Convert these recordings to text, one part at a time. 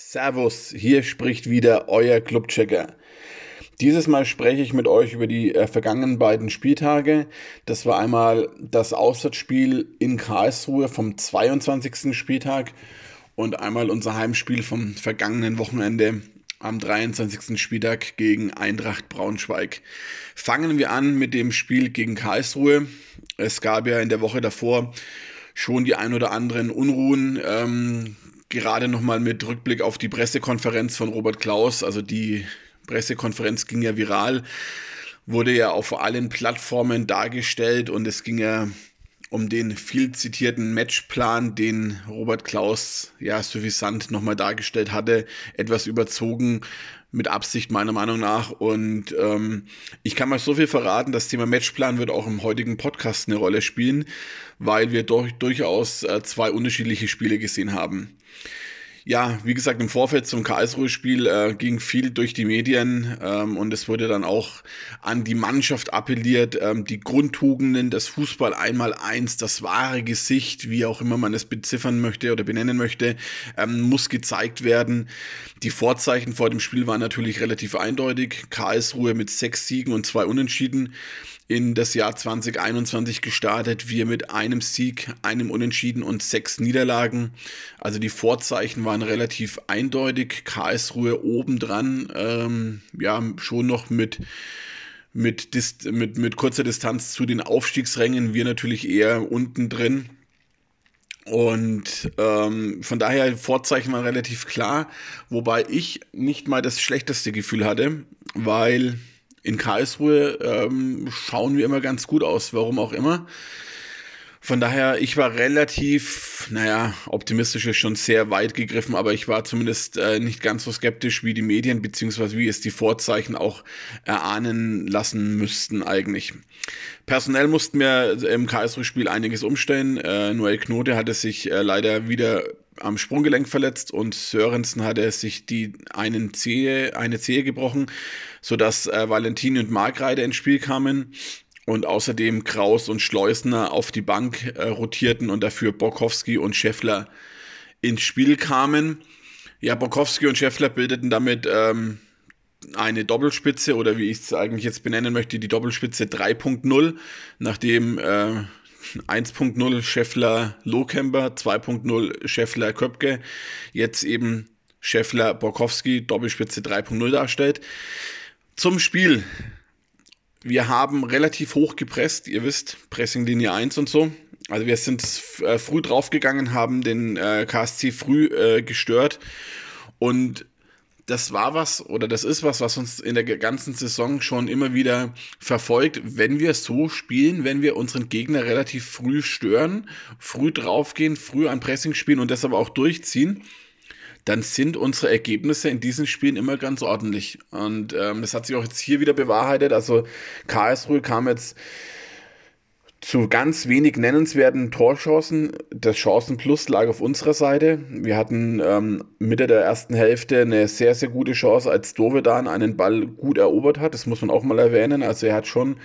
Servus, hier spricht wieder euer Clubchecker. Dieses Mal spreche ich mit euch über die äh, vergangenen beiden Spieltage. Das war einmal das Auswärtsspiel in Karlsruhe vom 22. Spieltag und einmal unser Heimspiel vom vergangenen Wochenende am 23. Spieltag gegen Eintracht Braunschweig. Fangen wir an mit dem Spiel gegen Karlsruhe. Es gab ja in der Woche davor schon die ein oder anderen Unruhen. Ähm, gerade nochmal mit Rückblick auf die Pressekonferenz von Robert Klaus, also die Pressekonferenz ging ja viral, wurde ja auf allen Plattformen dargestellt und es ging ja um den viel zitierten Matchplan, den Robert Klaus ja suffisant nochmal dargestellt hatte, etwas überzogen mit Absicht meiner Meinung nach. Und ähm, ich kann mal so viel verraten, das Thema Matchplan wird auch im heutigen Podcast eine Rolle spielen, weil wir durch, durchaus äh, zwei unterschiedliche Spiele gesehen haben. Ja, wie gesagt, im Vorfeld zum Karlsruhe-Spiel äh, ging viel durch die Medien ähm, und es wurde dann auch an die Mannschaft appelliert, ähm, die Grundtugenden, das Fußball einmal eins, das wahre Gesicht, wie auch immer man es beziffern möchte oder benennen möchte, ähm, muss gezeigt werden. Die Vorzeichen vor dem Spiel waren natürlich relativ eindeutig. Karlsruhe mit sechs Siegen und zwei Unentschieden in das Jahr 2021 gestartet. Wir mit einem Sieg, einem Unentschieden und sechs Niederlagen. Also die Vorzeichen waren relativ eindeutig. Karlsruhe obendran, ähm, ja, schon noch mit mit, mit, mit kurzer Distanz zu den Aufstiegsrängen, wir natürlich eher unten drin. Und ähm, von daher Vorzeichen waren relativ klar, wobei ich nicht mal das schlechteste Gefühl hatte, weil in Karlsruhe ähm, schauen wir immer ganz gut aus, warum auch immer. Von daher, ich war relativ, naja, optimistisch ist schon sehr weit gegriffen, aber ich war zumindest äh, nicht ganz so skeptisch wie die Medien, beziehungsweise wie es die Vorzeichen auch erahnen lassen müssten eigentlich. Personell mussten wir im Karlsruhe-Spiel einiges umstellen. Äh, Noel Knote hatte sich äh, leider wieder am Sprunggelenk verletzt und Sörensen hatte sich die einen Zehe, eine Zehe gebrochen, sodass äh, Valentini und Markreide ins Spiel kamen und außerdem Kraus und Schleusner auf die Bank äh, rotierten und dafür Borkowski und Scheffler ins Spiel kamen. Ja, Borkowski und Scheffler bildeten damit ähm, eine Doppelspitze oder wie ich es eigentlich jetzt benennen möchte, die Doppelspitze 3.0, nachdem äh, 1.0 Scheffler Lohkemper, 2.0 Scheffler Köpke, jetzt eben Scheffler Borkowski Doppelspitze 3.0 darstellt. Zum Spiel. Wir haben relativ hoch gepresst, ihr wisst, Pressinglinie 1 und so. Also wir sind äh, früh draufgegangen, haben den äh, KSC früh äh, gestört und das war was oder das ist was, was uns in der ganzen Saison schon immer wieder verfolgt. Wenn wir so spielen, wenn wir unseren Gegner relativ früh stören, früh draufgehen, früh ein Pressing spielen und das aber auch durchziehen, dann sind unsere Ergebnisse in diesen Spielen immer ganz ordentlich. Und ähm, das hat sich auch jetzt hier wieder bewahrheitet. Also Karlsruhe kam jetzt zu ganz wenig nennenswerten Torchancen. Das Chancenplus lag auf unserer Seite. Wir hatten ähm, Mitte der ersten Hälfte eine sehr, sehr gute Chance, als Dovedan einen Ball gut erobert hat. Das muss man auch mal erwähnen. Also er hat schon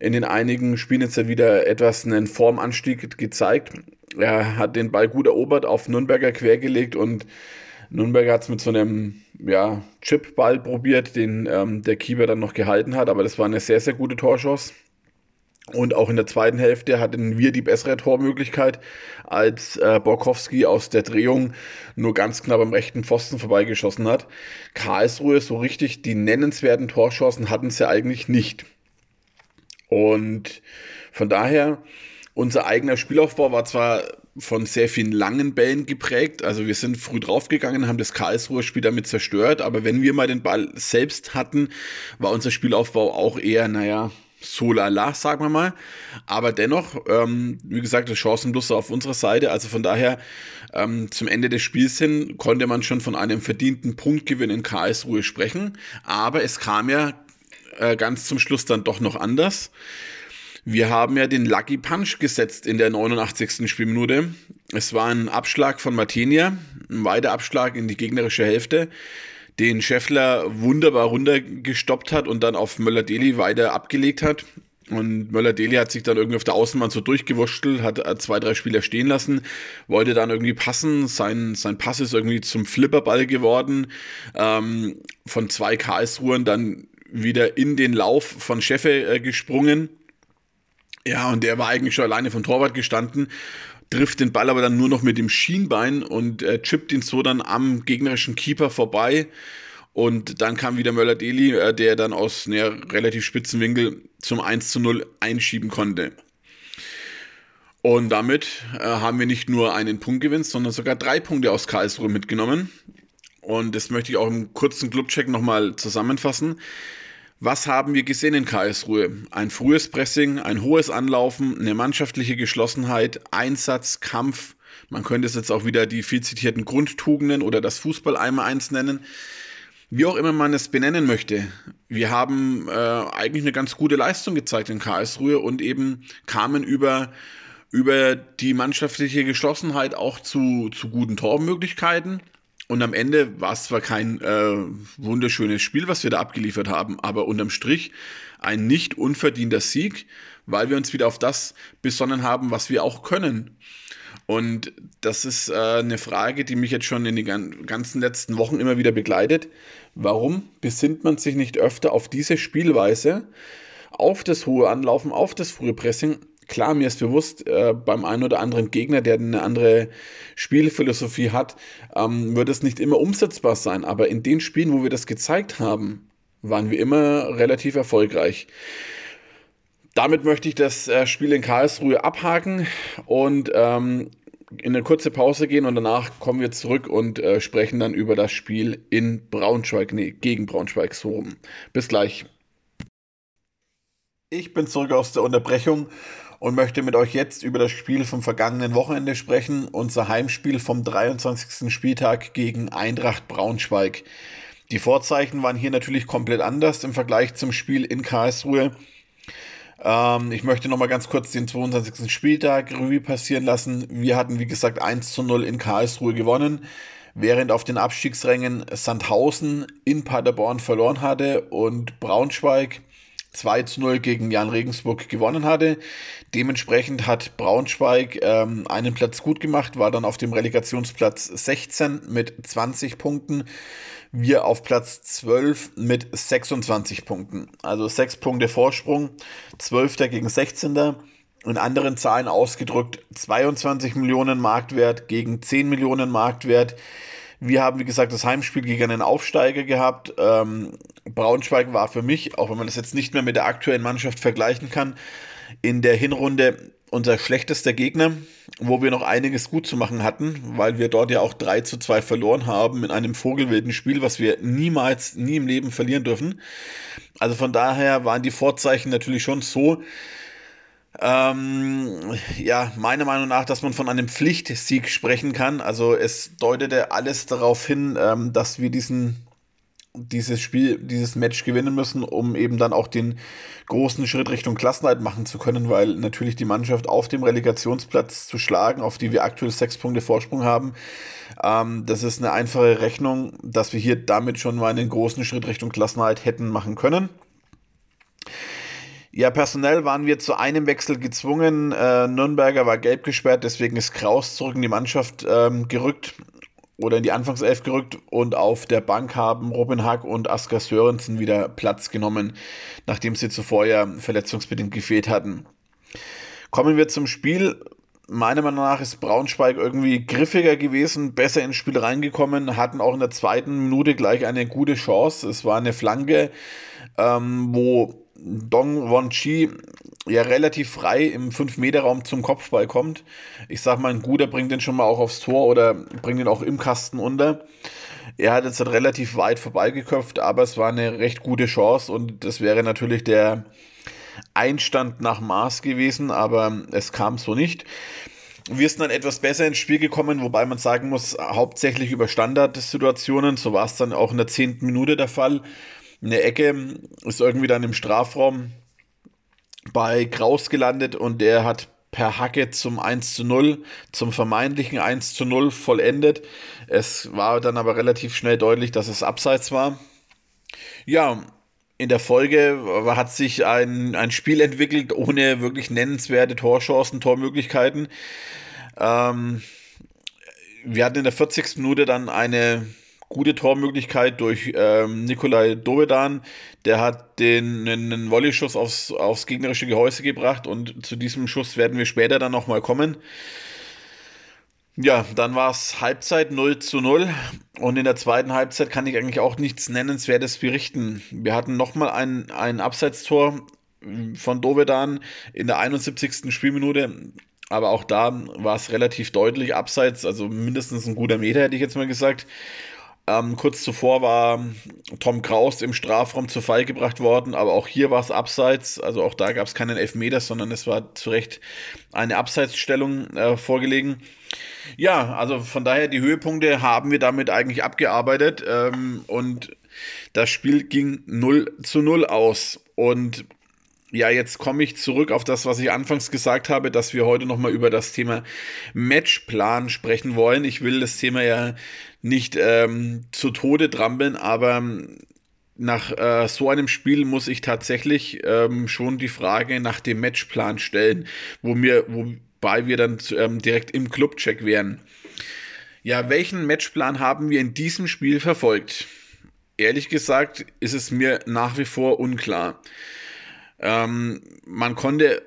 in den einigen Spielen jetzt wieder etwas einen Formanstieg gezeigt. Er hat den Ball gut erobert, auf Nürnberger quergelegt und Nürnberger hat es mit so einem ja, Chipball probiert, den ähm, der Keeper dann noch gehalten hat. Aber das war eine sehr, sehr gute Torchance. Und auch in der zweiten Hälfte hatten wir die bessere Tormöglichkeit, als äh, Borkowski aus der Drehung nur ganz knapp am rechten Pfosten vorbeigeschossen hat. Karlsruhe so richtig die nennenswerten Torchancen hatten sie eigentlich nicht. Und von daher, unser eigener Spielaufbau war zwar von sehr vielen langen Bällen geprägt. Also wir sind früh draufgegangen, haben das Karlsruher Spiel damit zerstört. Aber wenn wir mal den Ball selbst hatten, war unser Spielaufbau auch eher, naja, so lala, sagen wir mal. Aber dennoch, ähm, wie gesagt, das Chancenlust auf unserer Seite. Also von daher, ähm, zum Ende des Spiels hin konnte man schon von einem verdienten Punktgewinn in Karlsruhe sprechen. Aber es kam ja äh, ganz zum Schluss dann doch noch anders. Wir haben ja den Lucky Punch gesetzt in der 89. Spielminute. Es war ein Abschlag von Martinia, ein weiter Abschlag in die gegnerische Hälfte den Scheffler wunderbar runtergestoppt hat und dann auf Möller-Deli weiter abgelegt hat. Und Möller-Deli hat sich dann irgendwie auf der Außenbahn so durchgewurschtelt, hat zwei, drei Spieler stehen lassen, wollte dann irgendwie passen. Sein, sein Pass ist irgendwie zum Flipperball geworden. Ähm, von zwei Karlsruhen dann wieder in den Lauf von Scheffe äh, gesprungen. Ja, und der war eigentlich schon alleine vom Torwart gestanden, trifft den Ball aber dann nur noch mit dem Schienbein und äh, chippt ihn so dann am gegnerischen Keeper vorbei. Und dann kam wieder Möller-Deli, äh, der dann aus einer relativ spitzen Winkel zum 1 zu 0 einschieben konnte. Und damit äh, haben wir nicht nur einen Punktgewinn, sondern sogar drei Punkte aus Karlsruhe mitgenommen. Und das möchte ich auch im kurzen Clubcheck nochmal zusammenfassen. Was haben wir gesehen in Karlsruhe? Ein frühes Pressing, ein hohes Anlaufen, eine mannschaftliche Geschlossenheit, Einsatz, Kampf. Man könnte es jetzt auch wieder die viel zitierten Grundtugenden oder das Fußball einmal eins nennen. Wie auch immer man es benennen möchte. Wir haben äh, eigentlich eine ganz gute Leistung gezeigt in Karlsruhe und eben kamen über über die mannschaftliche Geschlossenheit auch zu, zu guten Tormöglichkeiten. Und am Ende war es zwar kein äh, wunderschönes Spiel, was wir da abgeliefert haben, aber unterm Strich ein nicht unverdienter Sieg, weil wir uns wieder auf das besonnen haben, was wir auch können. Und das ist äh, eine Frage, die mich jetzt schon in den ganzen letzten Wochen immer wieder begleitet. Warum besinnt man sich nicht öfter auf diese Spielweise, auf das hohe Anlaufen, auf das frühe Pressing, Klar, mir ist bewusst, äh, beim einen oder anderen Gegner, der eine andere Spielphilosophie hat, ähm, wird es nicht immer umsetzbar sein. Aber in den Spielen, wo wir das gezeigt haben, waren wir immer relativ erfolgreich. Damit möchte ich das äh, Spiel in Karlsruhe abhaken und ähm, in eine kurze Pause gehen und danach kommen wir zurück und äh, sprechen dann über das Spiel in Braunschweig, nee, gegen Braunschweig so rum. Bis gleich. Ich bin zurück aus der Unterbrechung und möchte mit euch jetzt über das Spiel vom vergangenen Wochenende sprechen, unser Heimspiel vom 23. Spieltag gegen Eintracht Braunschweig. Die Vorzeichen waren hier natürlich komplett anders im Vergleich zum Spiel in Karlsruhe. Ähm, ich möchte nochmal ganz kurz den 22. Spieltag Revue passieren lassen. Wir hatten, wie gesagt, 1 zu 0 in Karlsruhe gewonnen, während auf den Abstiegsrängen Sandhausen in Paderborn verloren hatte und Braunschweig 2 zu 0 gegen Jan Regensburg gewonnen hatte. Dementsprechend hat Braunschweig ähm, einen Platz gut gemacht, war dann auf dem Relegationsplatz 16 mit 20 Punkten. Wir auf Platz 12 mit 26 Punkten. Also 6 Punkte Vorsprung, 12. gegen 16. In anderen Zahlen ausgedrückt 22 Millionen Marktwert gegen 10 Millionen Marktwert. Wir haben, wie gesagt, das Heimspiel gegen einen Aufsteiger gehabt. Ähm, Braunschweig war für mich, auch wenn man das jetzt nicht mehr mit der aktuellen Mannschaft vergleichen kann, in der Hinrunde unser schlechtester Gegner, wo wir noch einiges gut zu machen hatten, weil wir dort ja auch 3 zu 2 verloren haben in einem vogelwilden Spiel, was wir niemals, nie im Leben verlieren dürfen. Also von daher waren die Vorzeichen natürlich schon so, ähm, ja, meiner Meinung nach, dass man von einem Pflichtsieg sprechen kann. Also es deutete alles darauf hin, ähm, dass wir diesen dieses Spiel, dieses Match gewinnen müssen, um eben dann auch den großen Schritt Richtung Klassenheit machen zu können, weil natürlich die Mannschaft auf dem Relegationsplatz zu schlagen, auf die wir aktuell sechs Punkte Vorsprung haben, ähm, das ist eine einfache Rechnung, dass wir hier damit schon mal einen großen Schritt Richtung Klassenheit hätten machen können. Ja, personell waren wir zu einem Wechsel gezwungen. Äh, Nürnberger war gelb gesperrt, deswegen ist Kraus zurück in die Mannschaft ähm, gerückt oder in die Anfangself gerückt und auf der Bank haben Robin Hack und Asker Sörensen wieder Platz genommen, nachdem sie zuvor ja verletzungsbedingt gefehlt hatten. Kommen wir zum Spiel. Meiner Meinung nach ist Braunschweig irgendwie griffiger gewesen, besser ins Spiel reingekommen, hatten auch in der zweiten Minute gleich eine gute Chance. Es war eine Flanke, ähm, wo Dong Won Chi ja relativ frei im 5-Meter-Raum zum Kopfball kommt. Ich sag mal, ein guter bringt den schon mal auch aufs Tor oder bringt den auch im Kasten unter. Er hat jetzt relativ weit vorbeigeköpft, aber es war eine recht gute Chance und das wäre natürlich der Einstand nach Maß gewesen, aber es kam so nicht. Wir sind dann etwas besser ins Spiel gekommen, wobei man sagen muss, hauptsächlich über Standardsituationen. So war es dann auch in der zehnten Minute der Fall. Eine Ecke ist irgendwie dann im Strafraum bei Kraus gelandet und der hat per Hacke zum 1 zu 0, zum vermeintlichen 1 zu 0 vollendet. Es war dann aber relativ schnell deutlich, dass es abseits war. Ja, in der Folge hat sich ein, ein Spiel entwickelt ohne wirklich nennenswerte Torchancen, Tormöglichkeiten. Ähm, wir hatten in der 40. Minute dann eine gute Tormöglichkeit durch ähm, Nikolai Dovedan. Der hat den einen Volley-Schuss aufs, aufs gegnerische Gehäuse gebracht und zu diesem Schuss werden wir später dann nochmal kommen. Ja, dann war es Halbzeit 0 zu 0 und in der zweiten Halbzeit kann ich eigentlich auch nichts Nennenswertes berichten. Wir hatten nochmal ein, ein Abseitstor von Dovedan in der 71. Spielminute, aber auch da war es relativ deutlich abseits, also mindestens ein guter Meter hätte ich jetzt mal gesagt. Ähm, kurz zuvor war Tom Kraus im Strafraum zu Fall gebracht worden, aber auch hier war es abseits. Also auch da gab es keinen Elfmeter, sondern es war zu Recht eine Abseitsstellung äh, vorgelegen. Ja, also von daher die Höhepunkte haben wir damit eigentlich abgearbeitet ähm, und das Spiel ging 0 zu 0 aus. Und ja, jetzt komme ich zurück auf das, was ich anfangs gesagt habe, dass wir heute nochmal über das Thema Matchplan sprechen wollen. Ich will das Thema ja nicht ähm, zu Tode trampeln, aber nach äh, so einem Spiel muss ich tatsächlich ähm, schon die Frage nach dem Matchplan stellen, wo mir, wobei wir dann ähm, direkt im Clubcheck wären. Ja, welchen Matchplan haben wir in diesem Spiel verfolgt? Ehrlich gesagt ist es mir nach wie vor unklar. Ähm, man konnte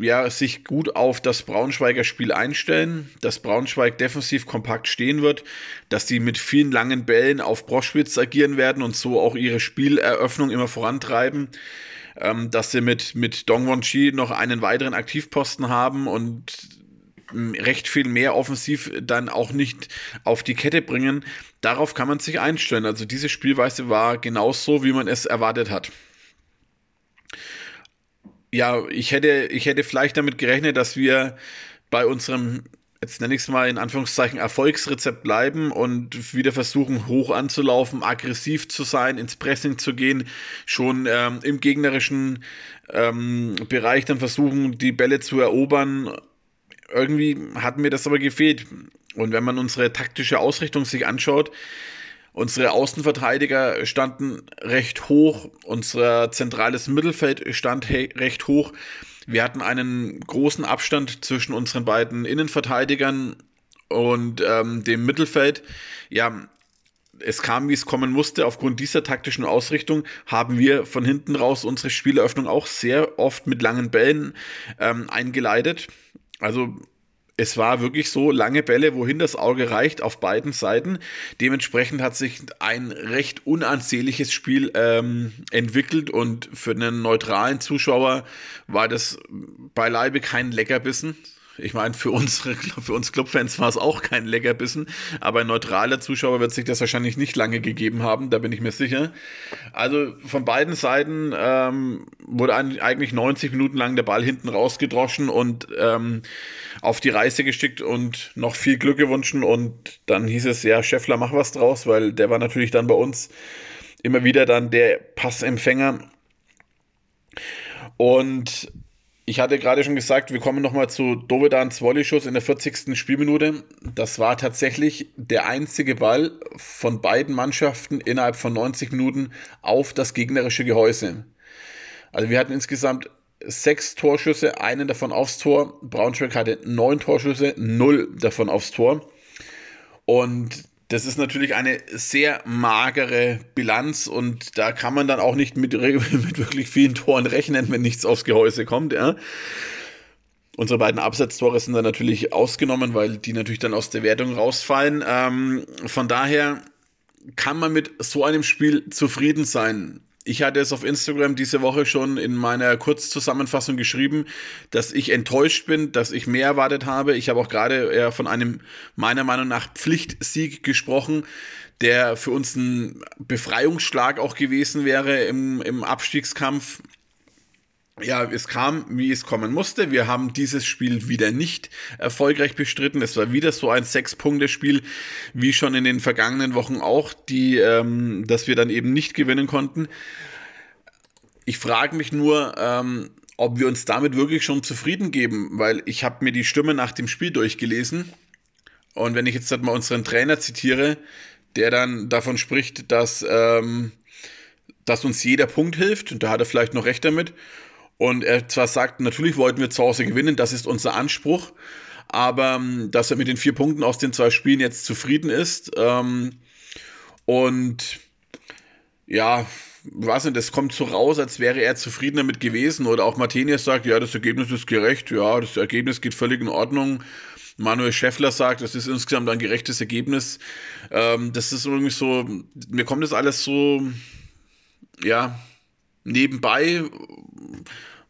ja, sich gut auf das Braunschweiger Spiel einstellen, dass Braunschweig defensiv kompakt stehen wird, dass die mit vielen langen Bällen auf Broschwitz agieren werden und so auch ihre Spieleröffnung immer vorantreiben, ähm, dass sie mit, mit Dongwon Chi noch einen weiteren Aktivposten haben und recht viel mehr offensiv dann auch nicht auf die Kette bringen. Darauf kann man sich einstellen. Also diese Spielweise war genauso, wie man es erwartet hat ja, ich hätte, ich hätte vielleicht damit gerechnet, dass wir bei unserem, jetzt nenne ich es mal in Anführungszeichen, Erfolgsrezept bleiben und wieder versuchen, hoch anzulaufen, aggressiv zu sein, ins Pressing zu gehen, schon ähm, im gegnerischen ähm, Bereich dann versuchen, die Bälle zu erobern. Irgendwie hat mir das aber gefehlt. Und wenn man unsere taktische Ausrichtung sich anschaut, Unsere Außenverteidiger standen recht hoch, unser zentrales Mittelfeld stand recht hoch. Wir hatten einen großen Abstand zwischen unseren beiden Innenverteidigern und ähm, dem Mittelfeld. Ja, es kam, wie es kommen musste. Aufgrund dieser taktischen Ausrichtung haben wir von hinten raus unsere Spieleröffnung auch sehr oft mit langen Bällen ähm, eingeleitet. Also es war wirklich so lange Bälle, wohin das Auge reicht, auf beiden Seiten. Dementsprechend hat sich ein recht unansehnliches Spiel ähm, entwickelt und für einen neutralen Zuschauer war das beileibe kein Leckerbissen. Ich meine, für, unsere, für uns Clubfans war es auch kein Leckerbissen, aber ein neutraler Zuschauer wird sich das wahrscheinlich nicht lange gegeben haben, da bin ich mir sicher. Also von beiden Seiten ähm, wurde eigentlich 90 Minuten lang der Ball hinten rausgedroschen und ähm, auf die Reise geschickt und noch viel Glück gewünscht und dann hieß es, ja, Scheffler, mach was draus, weil der war natürlich dann bei uns immer wieder dann der Passempfänger. Und ich hatte gerade schon gesagt, wir kommen nochmal zu Dovedans Volley-Schuss in der 40. Spielminute. Das war tatsächlich der einzige Ball von beiden Mannschaften innerhalb von 90 Minuten auf das gegnerische Gehäuse. Also wir hatten insgesamt sechs Torschüsse, einen davon aufs Tor. Braunschweig hatte neun Torschüsse, null davon aufs Tor. Und das ist natürlich eine sehr magere Bilanz und da kann man dann auch nicht mit, mit wirklich vielen Toren rechnen, wenn nichts aufs Gehäuse kommt. Ja. Unsere beiden Absatztore sind dann natürlich ausgenommen, weil die natürlich dann aus der Wertung rausfallen. Ähm, von daher kann man mit so einem Spiel zufrieden sein ich hatte es auf Instagram diese Woche schon in meiner Kurzzusammenfassung geschrieben, dass ich enttäuscht bin, dass ich mehr erwartet habe. Ich habe auch gerade eher von einem meiner Meinung nach Pflichtsieg gesprochen, der für uns ein Befreiungsschlag auch gewesen wäre im, im Abstiegskampf ja, es kam, wie es kommen musste. Wir haben dieses Spiel wieder nicht erfolgreich bestritten. Es war wieder so ein Sechs-Punkte-Spiel, wie schon in den vergangenen Wochen auch, die, ähm, dass wir dann eben nicht gewinnen konnten. Ich frage mich nur, ähm, ob wir uns damit wirklich schon zufrieden geben, weil ich habe mir die Stimme nach dem Spiel durchgelesen. Und wenn ich jetzt halt mal unseren Trainer zitiere, der dann davon spricht, dass ähm, dass uns jeder Punkt hilft. Und da hat er vielleicht noch recht damit. Und er zwar sagt, natürlich wollten wir zu Hause gewinnen, das ist unser Anspruch. Aber ähm, dass er mit den vier Punkten aus den zwei Spielen jetzt zufrieden ist. Ähm, und ja, weiß nicht, das kommt so raus, als wäre er zufrieden damit gewesen. Oder auch Martinius sagt, ja, das Ergebnis ist gerecht, ja, das Ergebnis geht völlig in Ordnung. Manuel Schäffler sagt, das ist insgesamt ein gerechtes Ergebnis. Ähm, das ist irgendwie so, mir kommt das alles so, ja, nebenbei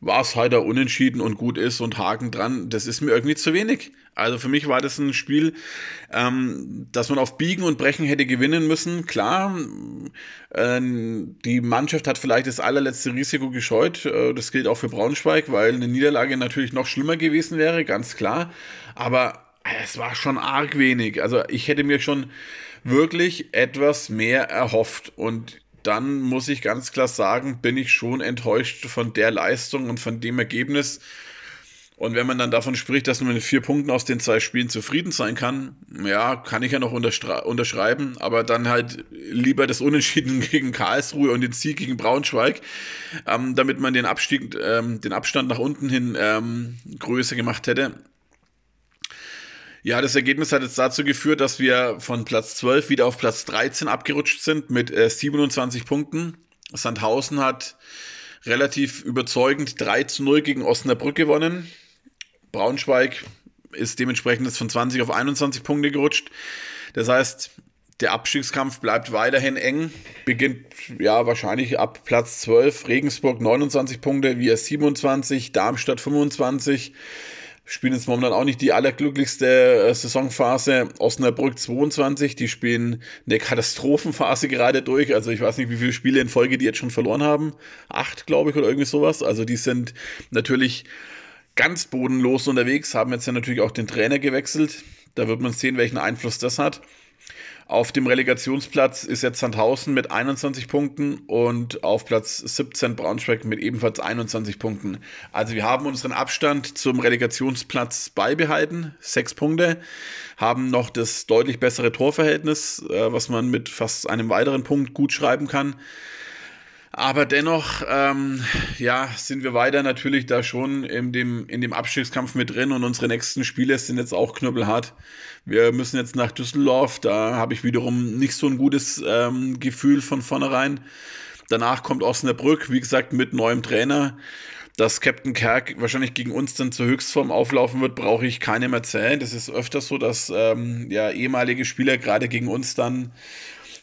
war es halt auch unentschieden und gut ist und Haken dran, das ist mir irgendwie zu wenig. Also für mich war das ein Spiel, ähm, das man auf Biegen und Brechen hätte gewinnen müssen. Klar, äh, die Mannschaft hat vielleicht das allerletzte Risiko gescheut. Äh, das gilt auch für Braunschweig, weil eine Niederlage natürlich noch schlimmer gewesen wäre, ganz klar. Aber äh, es war schon arg wenig. Also ich hätte mir schon wirklich etwas mehr erhofft. Und dann muss ich ganz klar sagen, bin ich schon enttäuscht von der Leistung und von dem Ergebnis. Und wenn man dann davon spricht, dass man mit vier Punkten aus den zwei Spielen zufrieden sein kann, ja, kann ich ja noch unterschreiben, aber dann halt lieber das Unentschieden gegen Karlsruhe und den Sieg gegen Braunschweig, ähm, damit man den Abstieg, ähm, den Abstand nach unten hin ähm, größer gemacht hätte. Ja, das Ergebnis hat jetzt dazu geführt, dass wir von Platz 12 wieder auf Platz 13 abgerutscht sind mit äh, 27 Punkten. Sandhausen hat relativ überzeugend 3 zu 0 gegen Osnabrück gewonnen. Braunschweig ist dementsprechend jetzt von 20 auf 21 Punkte gerutscht. Das heißt, der Abstiegskampf bleibt weiterhin eng. Beginnt ja wahrscheinlich ab Platz 12. Regensburg 29 Punkte, wir 27, Darmstadt 25 spielen jetzt momentan auch nicht die allerglücklichste äh, Saisonphase. Osnabrück 22, die spielen eine Katastrophenphase gerade durch. Also ich weiß nicht, wie viele Spiele in Folge die jetzt schon verloren haben. Acht, glaube ich, oder irgendwie sowas. Also die sind natürlich ganz bodenlos unterwegs, haben jetzt ja natürlich auch den Trainer gewechselt. Da wird man sehen, welchen Einfluss das hat. Auf dem Relegationsplatz ist jetzt Sandhausen mit 21 Punkten und auf Platz 17 Braunschweig mit ebenfalls 21 Punkten. Also wir haben unseren Abstand zum Relegationsplatz beibehalten, sechs Punkte, haben noch das deutlich bessere Torverhältnis, äh, was man mit fast einem weiteren Punkt gut schreiben kann. Aber dennoch, ähm, ja, sind wir weiter natürlich da schon in dem, in dem Abstiegskampf mit drin und unsere nächsten Spiele sind jetzt auch knüppelhart. Wir müssen jetzt nach Düsseldorf, da habe ich wiederum nicht so ein gutes ähm, Gefühl von vornherein. Danach kommt Osnabrück, wie gesagt, mit neuem Trainer. Dass Captain Kerk wahrscheinlich gegen uns dann zur Höchstform auflaufen wird, brauche ich keinem erzählen. Das ist öfters so, dass ähm, ja, ehemalige Spieler gerade gegen uns dann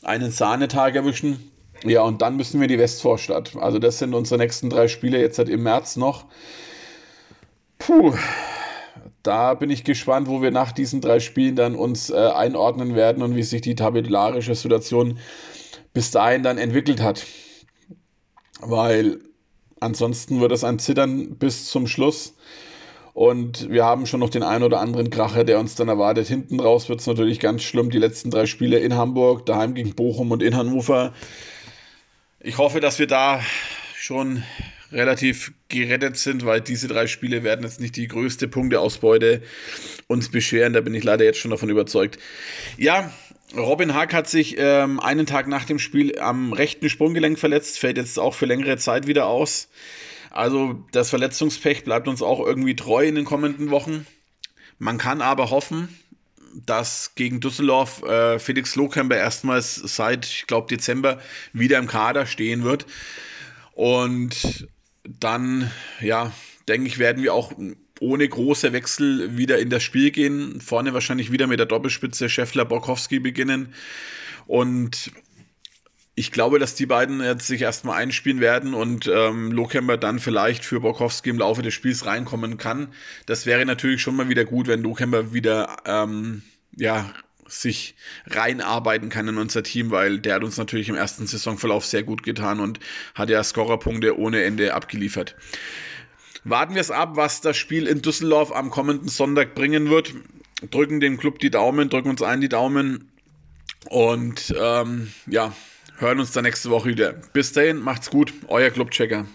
einen Sahnetag erwischen. Ja, und dann müssen wir die Westvorstadt. Also das sind unsere nächsten drei Spiele jetzt seit im März noch. Puh, da bin ich gespannt, wo wir nach diesen drei Spielen dann uns äh, einordnen werden und wie sich die tabellarische Situation bis dahin dann entwickelt hat. Weil ansonsten wird es ein Zittern bis zum Schluss. Und wir haben schon noch den einen oder anderen Kracher, der uns dann erwartet. Hinten raus wird es natürlich ganz schlimm. Die letzten drei Spiele in Hamburg, daheim gegen Bochum und in Hannover ich hoffe, dass wir da schon relativ gerettet sind, weil diese drei Spiele werden jetzt nicht die größte Punkteausbeute uns beschweren. Da bin ich leider jetzt schon davon überzeugt. Ja, Robin Hack hat sich ähm, einen Tag nach dem Spiel am rechten Sprunggelenk verletzt, fällt jetzt auch für längere Zeit wieder aus. Also das Verletzungspech bleibt uns auch irgendwie treu in den kommenden Wochen. Man kann aber hoffen, dass gegen Düsseldorf äh, Felix Lohkämper erstmals seit, ich glaube, Dezember wieder im Kader stehen wird. Und dann, ja, denke ich, werden wir auch ohne große Wechsel wieder in das Spiel gehen. Vorne wahrscheinlich wieder mit der Doppelspitze Scheffler-Borkowski beginnen. Und ich glaube, dass die beiden jetzt sich erstmal einspielen werden und ähm, Lokemper dann vielleicht für Borkowski im Laufe des Spiels reinkommen kann. Das wäre natürlich schon mal wieder gut, wenn Lokemper wieder ähm, ja, sich reinarbeiten kann in unser Team, weil der hat uns natürlich im ersten Saisonverlauf sehr gut getan und hat ja Scorerpunkte ohne Ende abgeliefert. Warten wir es ab, was das Spiel in Düsseldorf am kommenden Sonntag bringen wird. Drücken dem Club die Daumen, drücken uns allen die Daumen und ähm, ja, hören uns dann nächste Woche wieder. Bis dahin, macht's gut, euer Clubchecker.